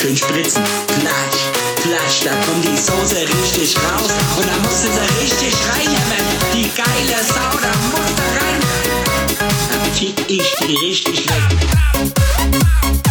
Schön spritzen, platsch, platsch, da kommt die Soße richtig raus. Und da musst du sie richtig reinhämmern. Die geile Sau, da muss da rein. Dann fick ich die richtig weg.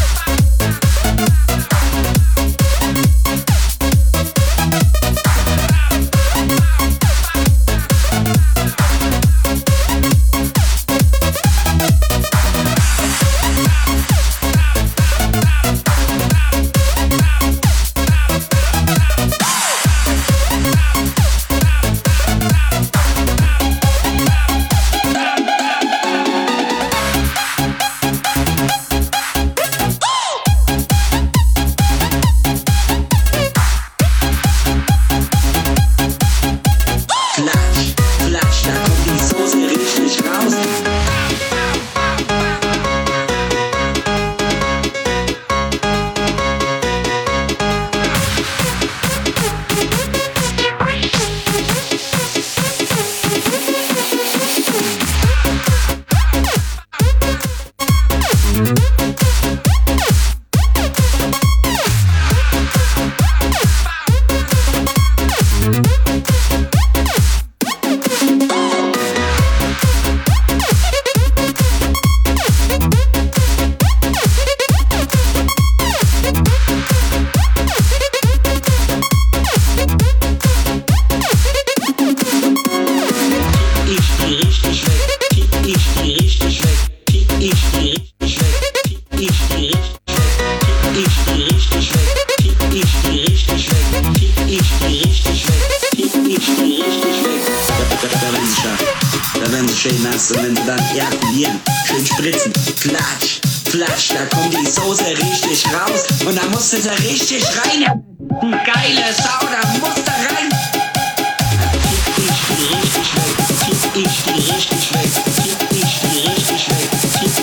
richtig rein. Geile Sau, da muss da rein. Ich die richtig weg, ich die richtig weg, ich die richtig weg,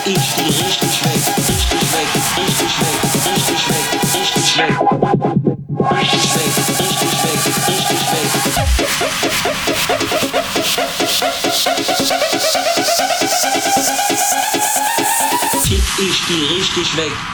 ich die richtig weg, richtig weg, richtig weg, richtig weg, richtig weg, richtig weg, richtig weg, richtig weg. Tipp ich die richtig weg.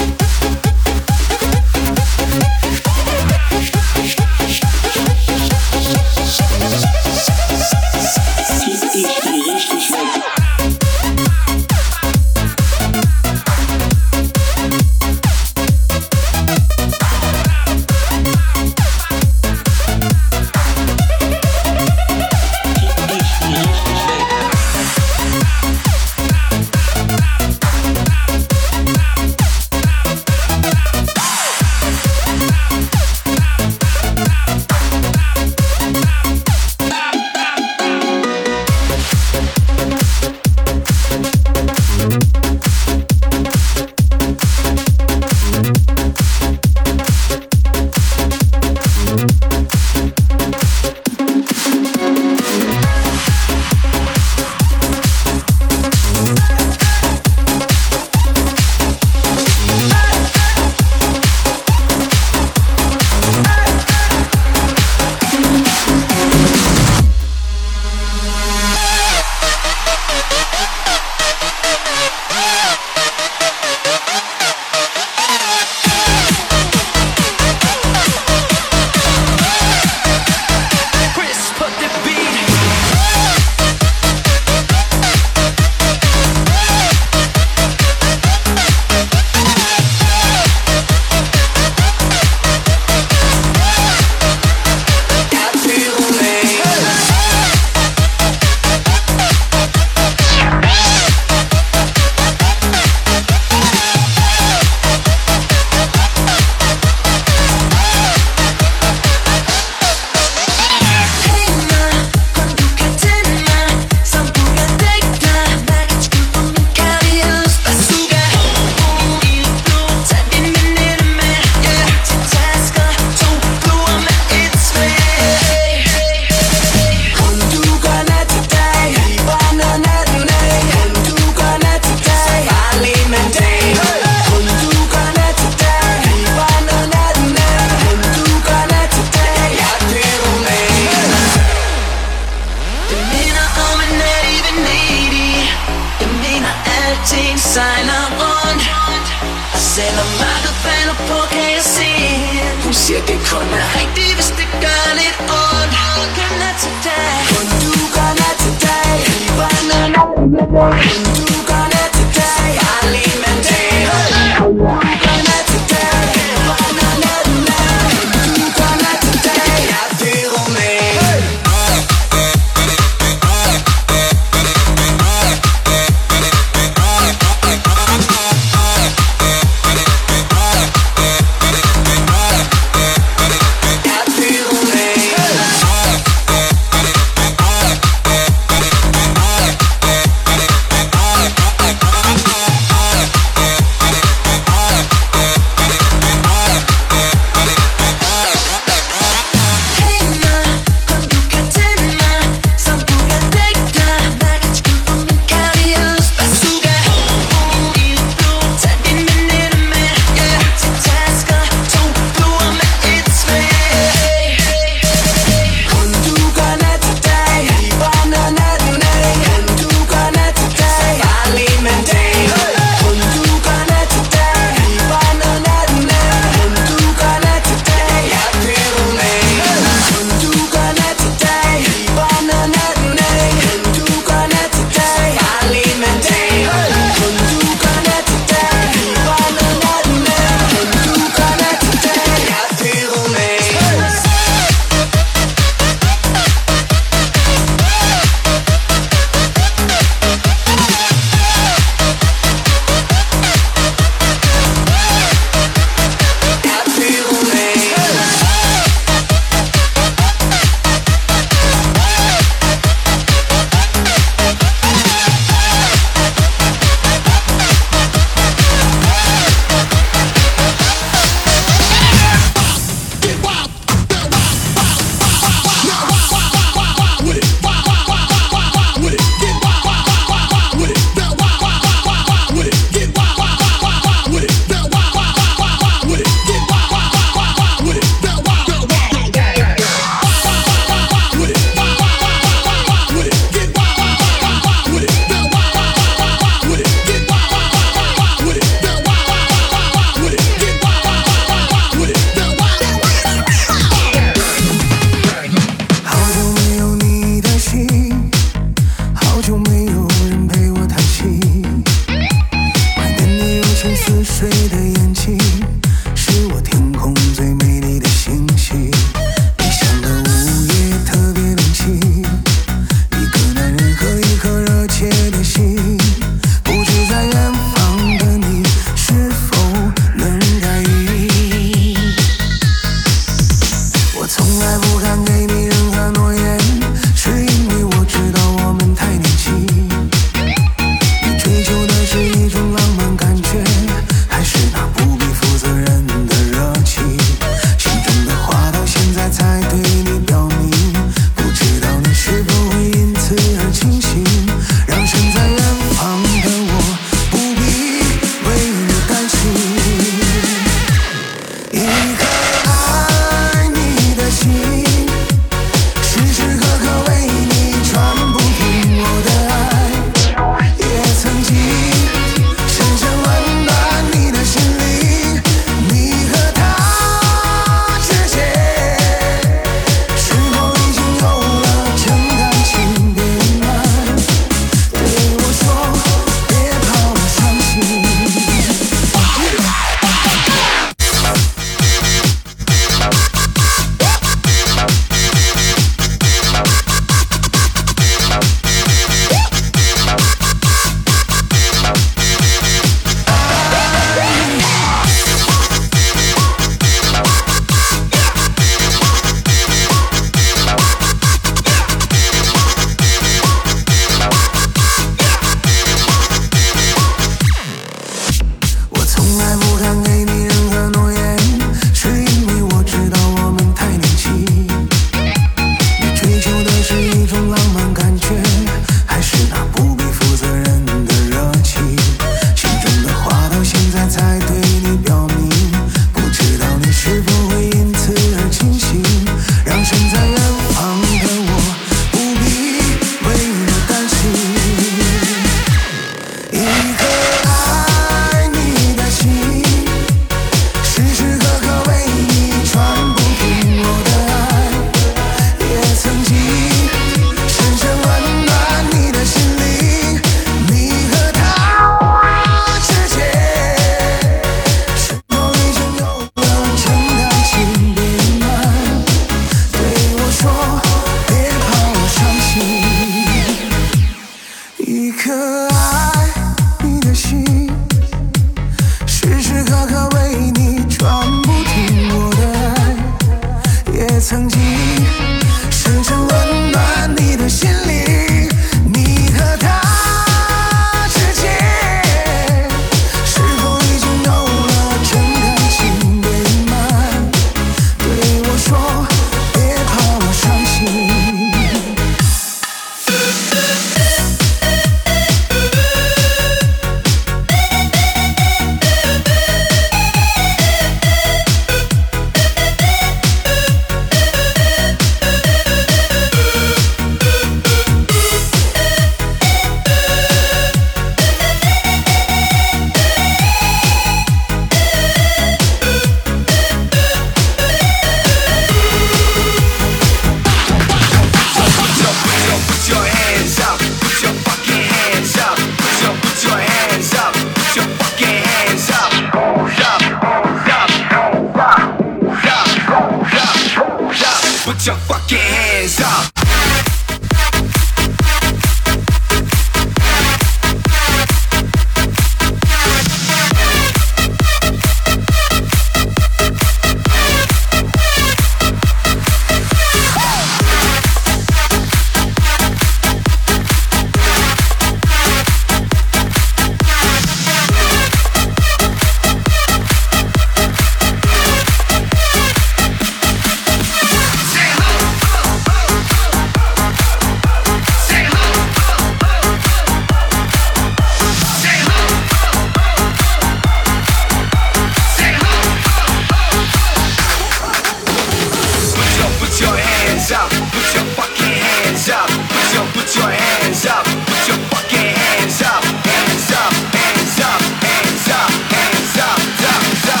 Put your hands up, put your fucking hands up, hands up, hands up, hands up, hands up, up,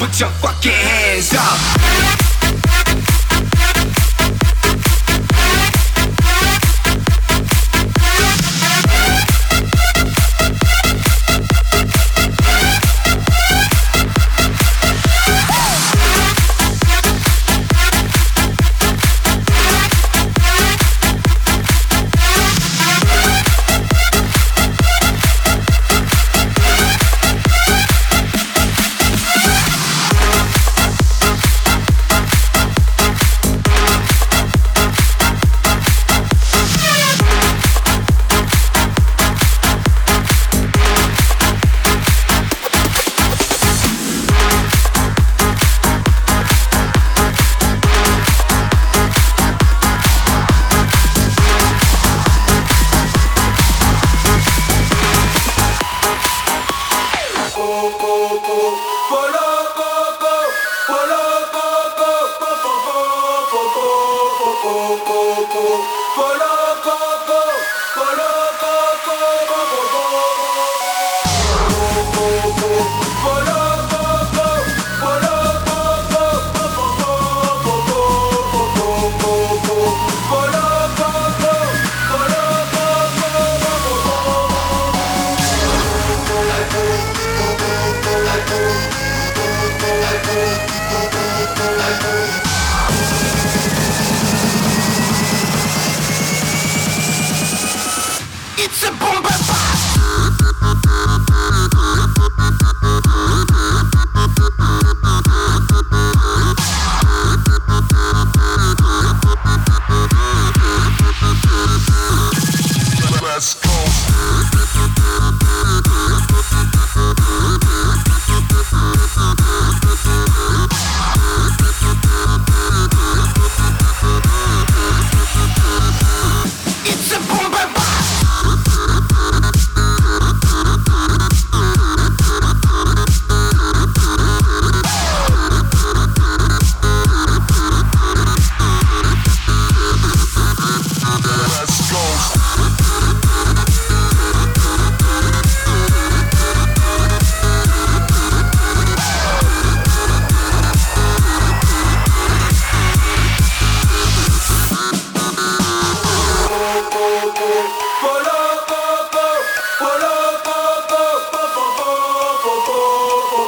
up, up, up.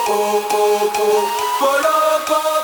oh, oh, oh, oh,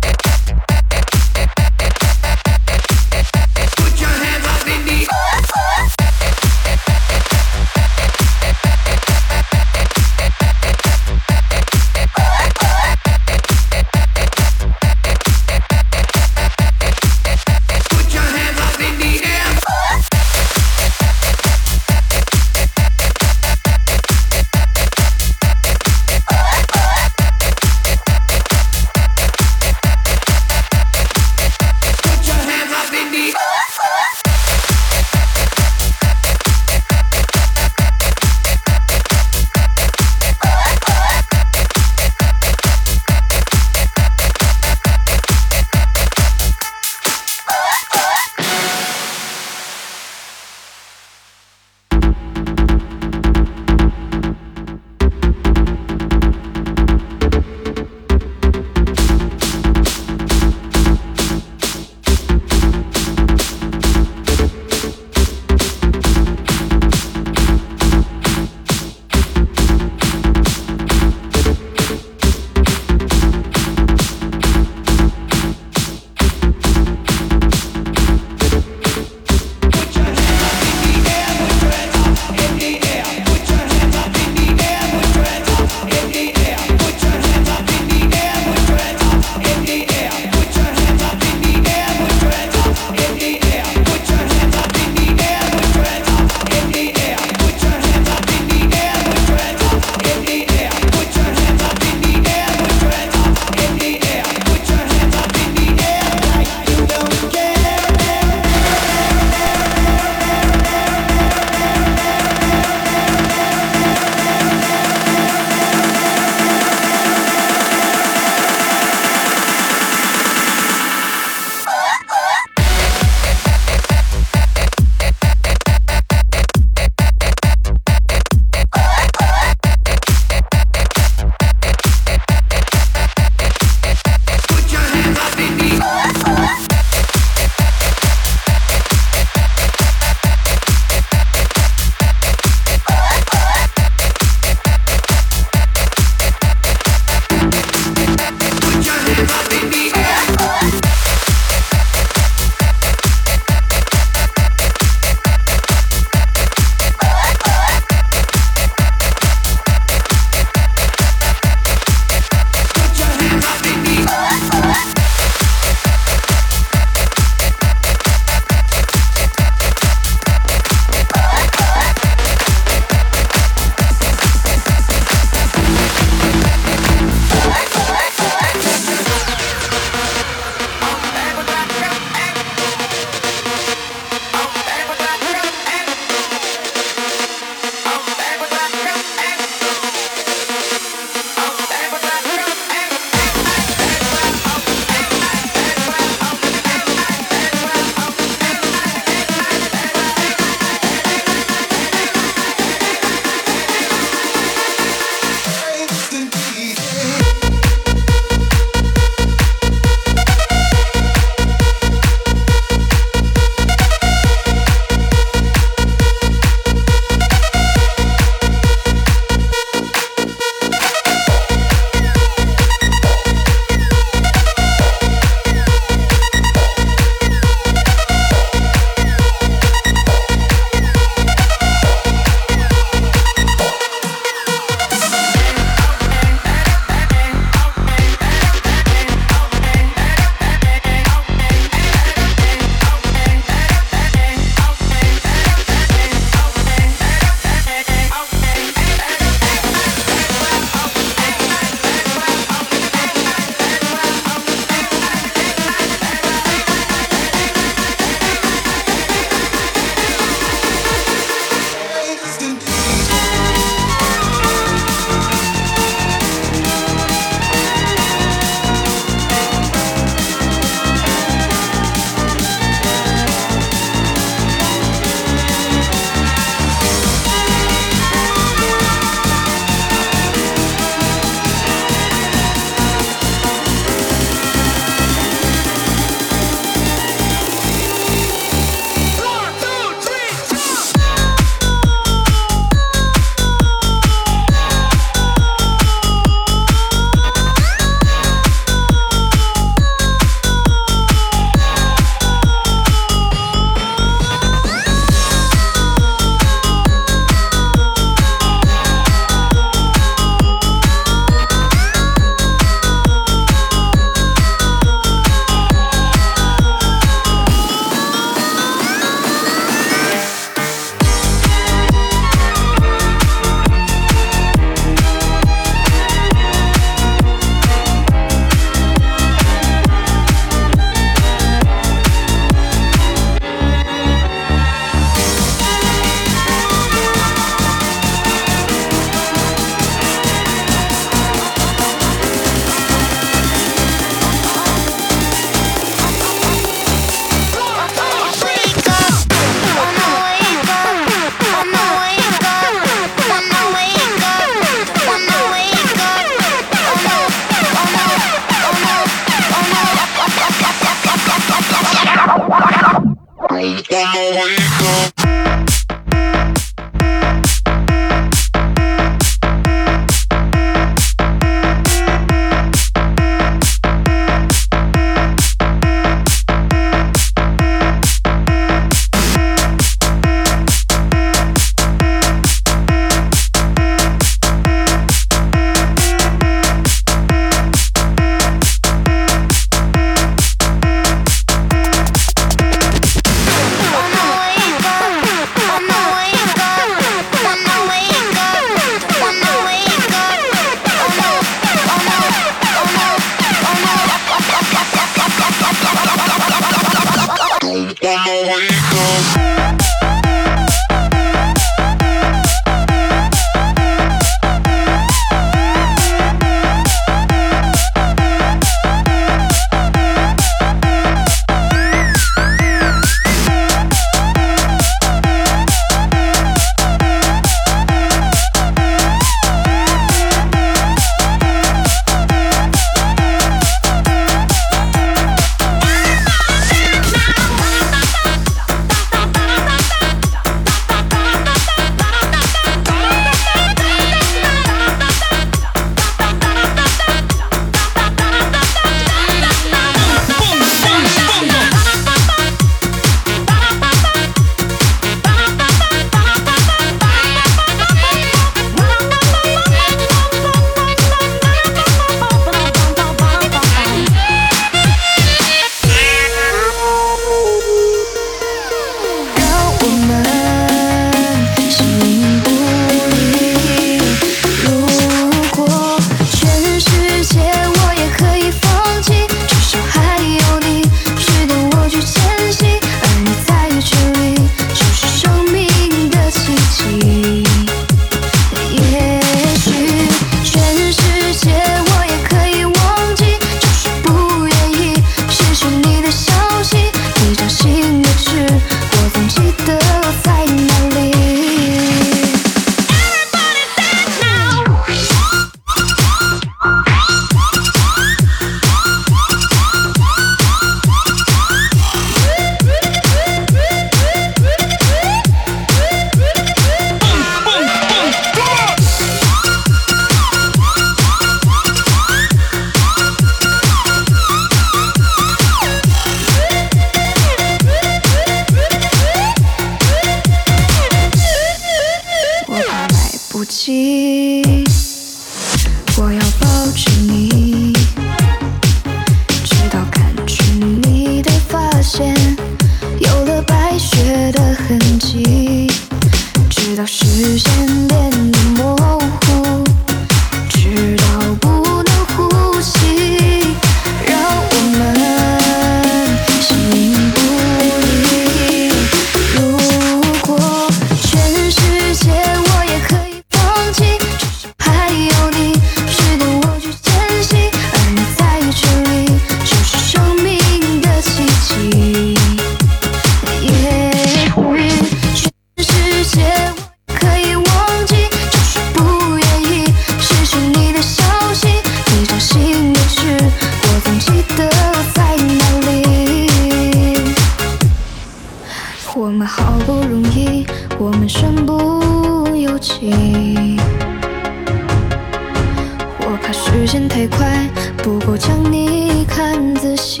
你看仔细，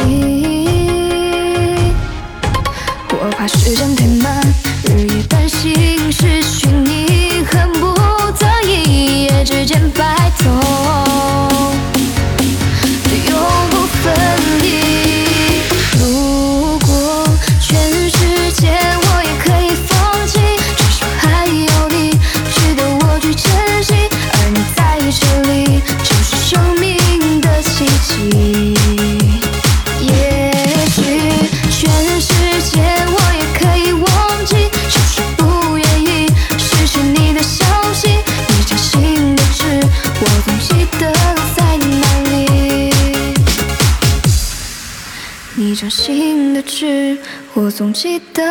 我怕时间停。città.